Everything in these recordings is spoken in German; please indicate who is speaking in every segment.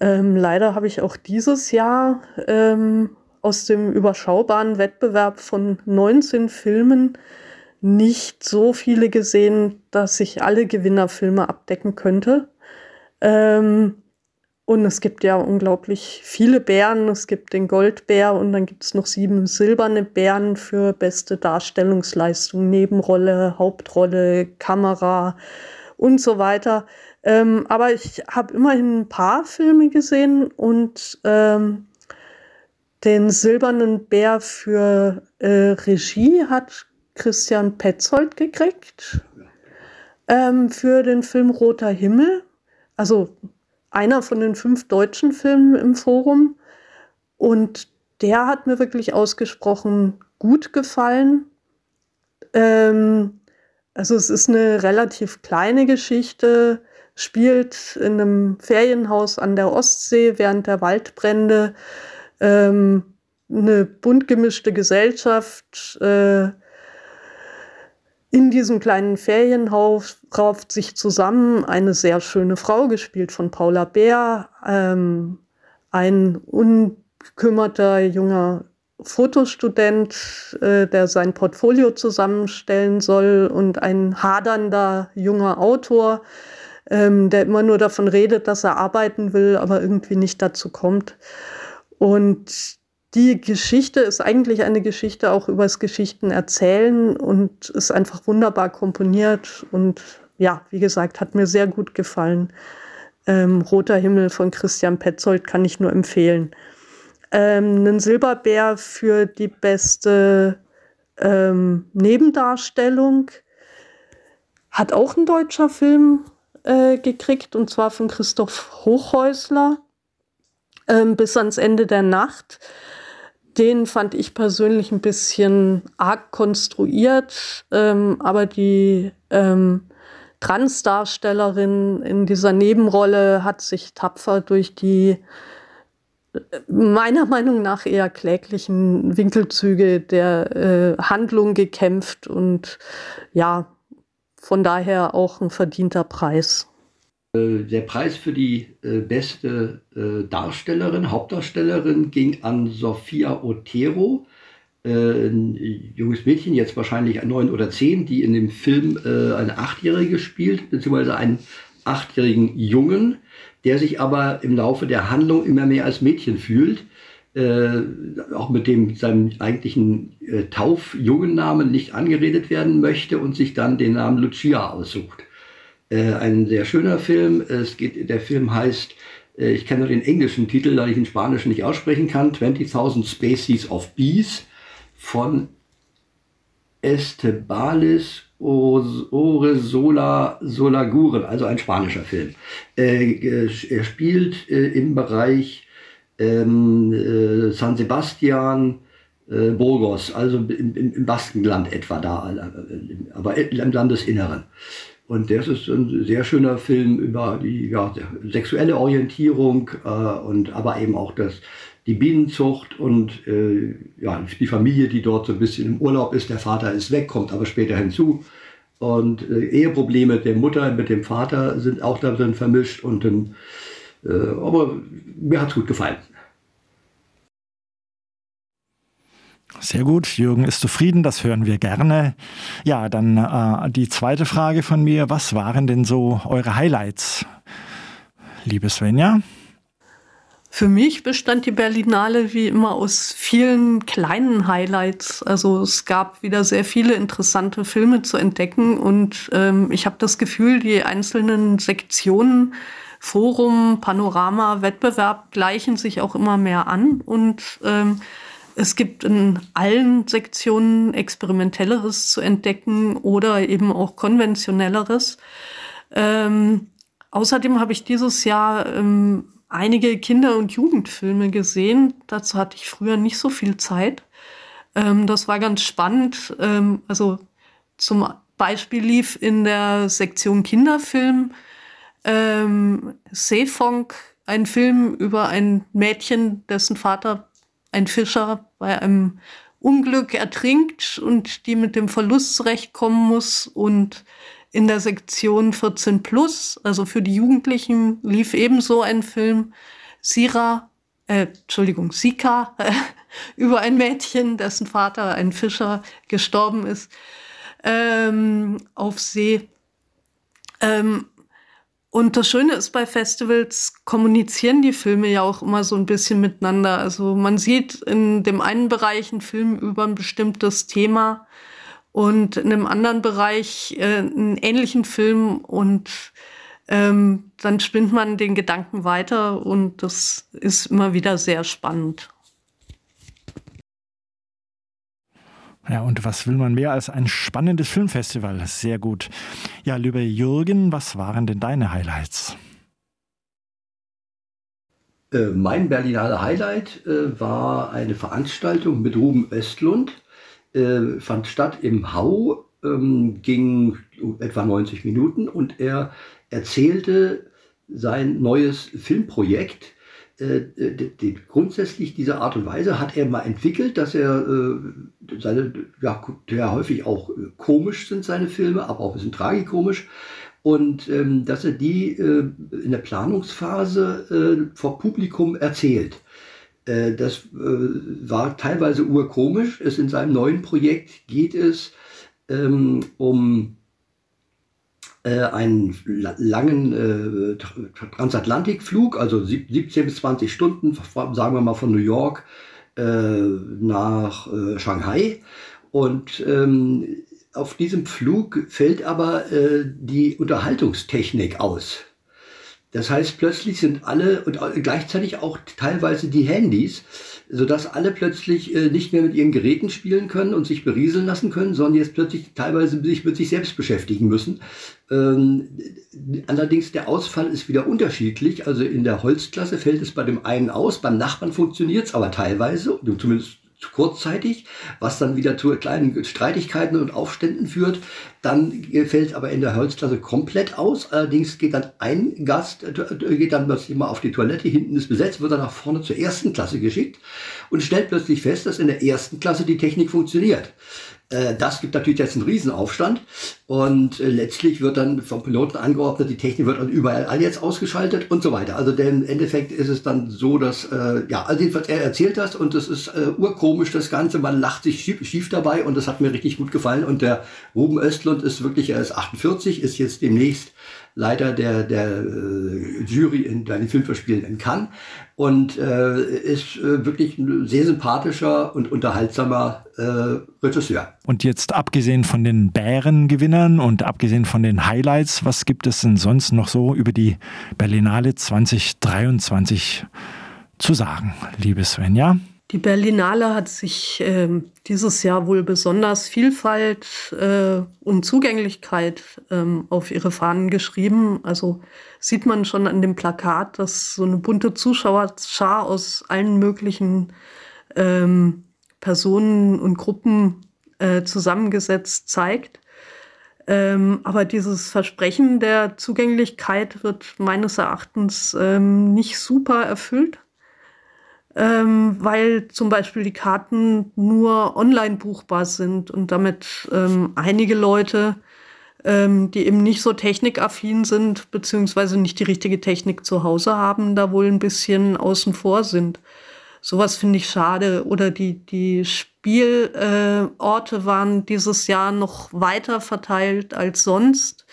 Speaker 1: Ähm, leider habe ich auch dieses Jahr ähm, aus dem überschaubaren Wettbewerb von 19 Filmen nicht so viele gesehen, dass ich alle Gewinnerfilme abdecken könnte. Ähm, und es gibt ja unglaublich viele Bären. Es gibt den Goldbär und dann gibt es noch sieben silberne Bären für beste Darstellungsleistung, Nebenrolle, Hauptrolle, Kamera und so weiter. Ähm, aber ich habe immerhin ein paar Filme gesehen und ähm, den silbernen Bär für äh, Regie hat Christian Petzold gekriegt. Ähm, für den Film Roter Himmel. Also einer von den fünf deutschen Filmen im Forum. Und der hat mir wirklich ausgesprochen gut gefallen. Ähm, also es ist eine relativ kleine Geschichte, spielt in einem Ferienhaus an der Ostsee während der Waldbrände. Ähm, eine bunt gemischte Gesellschaft äh, in diesem kleinen Ferienhaus rauft sich zusammen eine sehr schöne Frau, gespielt von Paula Bär, ähm, ein unkümmerter junger Fotostudent, äh, der sein Portfolio zusammenstellen soll und ein hadernder junger Autor, ähm, der immer nur davon redet, dass er arbeiten will, aber irgendwie nicht dazu kommt. Und die Geschichte ist eigentlich eine Geschichte auch übers Geschichten erzählen und ist einfach wunderbar komponiert und ja, wie gesagt, hat mir sehr gut gefallen. Ähm, Roter Himmel von Christian Petzold kann ich nur empfehlen. Ähm, einen Silberbär für die beste ähm, Nebendarstellung hat auch ein deutscher Film äh, gekriegt und zwar von Christoph Hochhäusler ähm, bis ans Ende der Nacht. Den fand ich persönlich ein bisschen arg konstruiert, ähm, aber die ähm, Transdarstellerin in dieser Nebenrolle hat sich tapfer durch die äh, meiner Meinung nach eher kläglichen Winkelzüge der äh, Handlung gekämpft und ja, von daher auch ein verdienter Preis.
Speaker 2: Äh, der Preis für die äh, beste äh, Darstellerin, Hauptdarstellerin ging an Sophia Otero, ein junges Mädchen, jetzt wahrscheinlich neun oder zehn, die in dem Film eine Achtjährige spielt, beziehungsweise einen achtjährigen Jungen, der sich aber im Laufe der Handlung immer mehr als Mädchen fühlt. Äh, auch mit dem seinem eigentlichen äh, Taufjungennamen nicht angeredet werden möchte und sich dann den Namen Lucia aussucht. Äh, ein sehr schöner Film. Es geht, der Film heißt, äh, ich kenne nur den englischen Titel, da ich den spanischen nicht aussprechen kann, 20.000 Species of Bees von Estebalis Oresola Solaguren, also ein spanischer Film. Äh, er spielt äh, im Bereich ähm, äh, San Sebastian, äh, Burgos, also im, im, Baskenland etwa da, aber im Landesinneren. Und das ist ein sehr schöner Film über die ja, sexuelle Orientierung äh, und aber eben auch das, die Bienenzucht und äh, ja, die Familie, die dort so ein bisschen im Urlaub ist. Der Vater ist weg, kommt aber später hinzu. Und äh, Eheprobleme der Mutter mit dem Vater sind auch da drin vermischt. Und dann, äh, aber mir hat es gut gefallen.
Speaker 3: Sehr gut, Jürgen ist zufrieden, das hören wir gerne. Ja, dann äh, die zweite Frage von mir, was waren denn so eure Highlights, liebe Svenja?
Speaker 1: Für mich bestand die Berlinale wie immer aus vielen kleinen Highlights. Also es gab wieder sehr viele interessante Filme zu entdecken und ähm, ich habe das Gefühl, die einzelnen Sektionen Forum, Panorama, Wettbewerb gleichen sich auch immer mehr an und ähm, es gibt in allen Sektionen experimentelleres zu entdecken oder eben auch konventionelleres. Ähm, außerdem habe ich dieses Jahr ähm, einige Kinder- und Jugendfilme gesehen. Dazu hatte ich früher nicht so viel Zeit. Ähm, das war ganz spannend. Ähm, also zum Beispiel lief in der Sektion Kinderfilm ähm, Seefonk ein Film über ein Mädchen, dessen Vater ein Fischer bei einem Unglück ertrinkt und die mit dem Verlust zurechtkommen muss. Und in der Sektion 14 Plus, also für die Jugendlichen, lief ebenso ein Film Sira, äh, Entschuldigung, Sika, über ein Mädchen, dessen Vater, ein Fischer, gestorben ist, ähm, auf See. Ähm, und das Schöne ist bei Festivals, kommunizieren die Filme ja auch immer so ein bisschen miteinander. Also man sieht in dem einen Bereich einen Film über ein bestimmtes Thema und in einem anderen Bereich äh, einen ähnlichen Film und ähm, dann spinnt man den Gedanken weiter und das ist immer wieder sehr spannend.
Speaker 3: Ja, und was will man mehr als ein spannendes Filmfestival? Sehr gut. Ja, lieber Jürgen, was waren denn deine Highlights?
Speaker 2: Äh, mein Berlinale Highlight äh, war eine Veranstaltung mit Ruben Östlund. Äh, fand statt im Hau, ähm, ging etwa 90 Minuten und er erzählte sein neues Filmprojekt äh, die, die, grundsätzlich diese Art und Weise hat er mal entwickelt, dass er äh, seine, ja, ja häufig auch äh, komisch sind seine Filme, aber auch ein bisschen tragikomisch. Und ähm, dass er die äh, in der Planungsphase äh, vor Publikum erzählt. Äh, das war teilweise urkomisch. Es in seinem neuen Projekt geht es ähm, um äh, einen langen äh, Transatlantikflug, also 17 bis 20 Stunden, sagen wir mal von New York äh, nach äh, Shanghai. Und ähm, auf diesem Flug fällt aber äh, die Unterhaltungstechnik aus. Das heißt, plötzlich sind alle und gleichzeitig auch teilweise die Handys sodass alle plötzlich äh, nicht mehr mit ihren Geräten spielen können und sich berieseln lassen können, sondern jetzt plötzlich teilweise sich mit sich selbst beschäftigen müssen. Ähm, allerdings der Ausfall ist wieder unterschiedlich. Also in der Holzklasse fällt es bei dem einen aus, beim Nachbarn funktioniert es aber teilweise, zumindest kurzzeitig, was dann wieder zu kleinen Streitigkeiten und Aufständen führt. Dann fällt aber in der Holzklasse komplett aus. Allerdings geht dann ein Gast, äh, geht dann plötzlich mal auf die Toilette, hinten ist besetzt, wird dann nach vorne zur ersten Klasse geschickt und stellt plötzlich fest, dass in der ersten Klasse die Technik funktioniert. Äh, das gibt natürlich jetzt einen Riesenaufstand. Und äh, letztlich wird dann vom Piloten angeordnet, die Technik wird dann überall jetzt ausgeschaltet und so weiter. Also denn im Endeffekt ist es dann so, dass, äh, ja, also jedenfalls er erzählt das und das ist urkomisch das Ganze, man lacht sich schief, schief dabei und das hat mir richtig gut gefallen. Und der Ruben Östlund ist wirklich, er ist 48, ist jetzt demnächst Leiter der, der äh, Jury in den Filmverspielen in Cannes und äh, ist äh, wirklich ein sehr sympathischer und unterhaltsamer äh, Regisseur.
Speaker 3: Und jetzt abgesehen von den Bärengewinnern und abgesehen von den Highlights, was gibt es denn sonst noch so über die Berlinale 2023 zu sagen, liebe Svenja?
Speaker 1: Die Berlinale hat sich äh, dieses Jahr wohl besonders Vielfalt äh, und Zugänglichkeit ähm, auf ihre Fahnen geschrieben. Also sieht man schon an dem Plakat, dass so eine bunte Zuschauerschar aus allen möglichen ähm, Personen und Gruppen äh, zusammengesetzt zeigt. Ähm, aber dieses Versprechen der Zugänglichkeit wird meines Erachtens ähm, nicht super erfüllt ähm, weil zum Beispiel die Karten nur online buchbar sind und damit ähm, einige Leute, ähm, die eben nicht so technikaffin sind, beziehungsweise nicht die richtige Technik zu Hause haben, da wohl ein bisschen außen vor sind. Sowas finde ich schade. Oder die, die Spielorte äh, waren dieses Jahr noch weiter verteilt als sonst.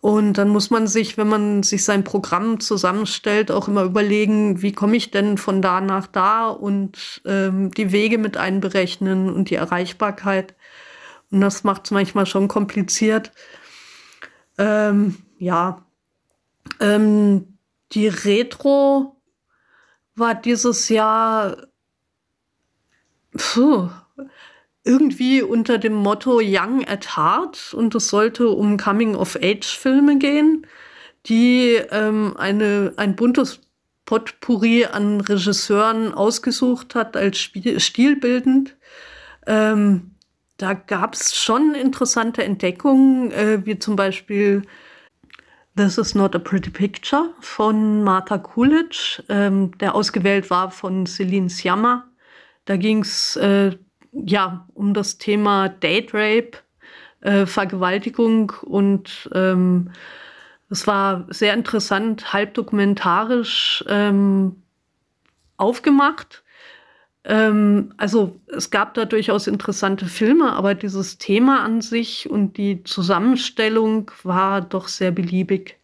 Speaker 1: Und dann muss man sich, wenn man sich sein Programm zusammenstellt, auch immer überlegen, wie komme ich denn von da nach da und ähm, die Wege mit einberechnen und die Erreichbarkeit. Und das macht es manchmal schon kompliziert. Ähm, ja, ähm, die Retro war dieses Jahr puh, irgendwie unter dem Motto Young at Heart und es sollte um Coming-of-Age-Filme gehen, die ähm, eine, ein buntes Potpourri an Regisseuren ausgesucht hat als stilbildend. Ähm, da gab es schon interessante Entdeckungen, äh, wie zum Beispiel This is Not a Pretty Picture von Martha Coolidge, ähm, der ausgewählt war von Celine Sciamma. Da ging es äh, ja, um das Thema Date Rape, äh, Vergewaltigung und ähm, Es war sehr interessant, halb dokumentarisch ähm, aufgemacht. Ähm, also es gab da durchaus interessante Filme, aber dieses Thema an sich und die Zusammenstellung war doch sehr beliebig.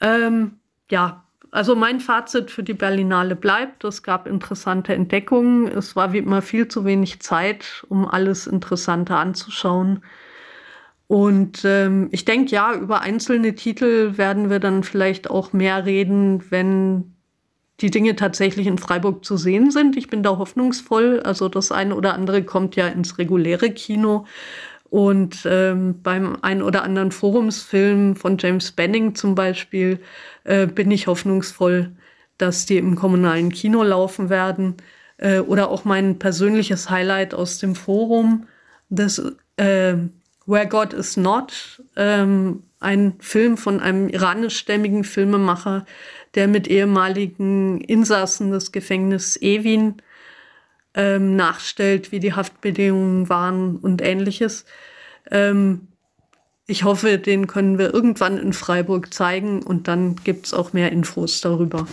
Speaker 1: Ähm, ja, also mein Fazit für die Berlinale bleibt, es gab interessante Entdeckungen. Es war wie immer viel zu wenig Zeit, um alles Interessante anzuschauen. Und ähm, ich denke, ja, über einzelne Titel werden wir dann vielleicht auch mehr reden, wenn die Dinge tatsächlich in Freiburg zu sehen sind. Ich bin da hoffnungsvoll. Also das eine oder andere kommt ja ins reguläre Kino. Und ähm, beim einen oder anderen Forumsfilm von James Benning zum Beispiel äh, bin ich hoffnungsvoll, dass die im kommunalen Kino laufen werden. Äh, oder auch mein persönliches Highlight aus dem Forum, das äh, Where God Is Not, ähm, ein Film von einem iranischstämmigen Filmemacher, der mit ehemaligen Insassen des Gefängnisses Evin ähm, nachstellt, wie die Haftbedingungen waren und ähnliches. Ähm, ich hoffe, den können wir irgendwann in Freiburg zeigen und dann gibt es auch mehr Infos darüber.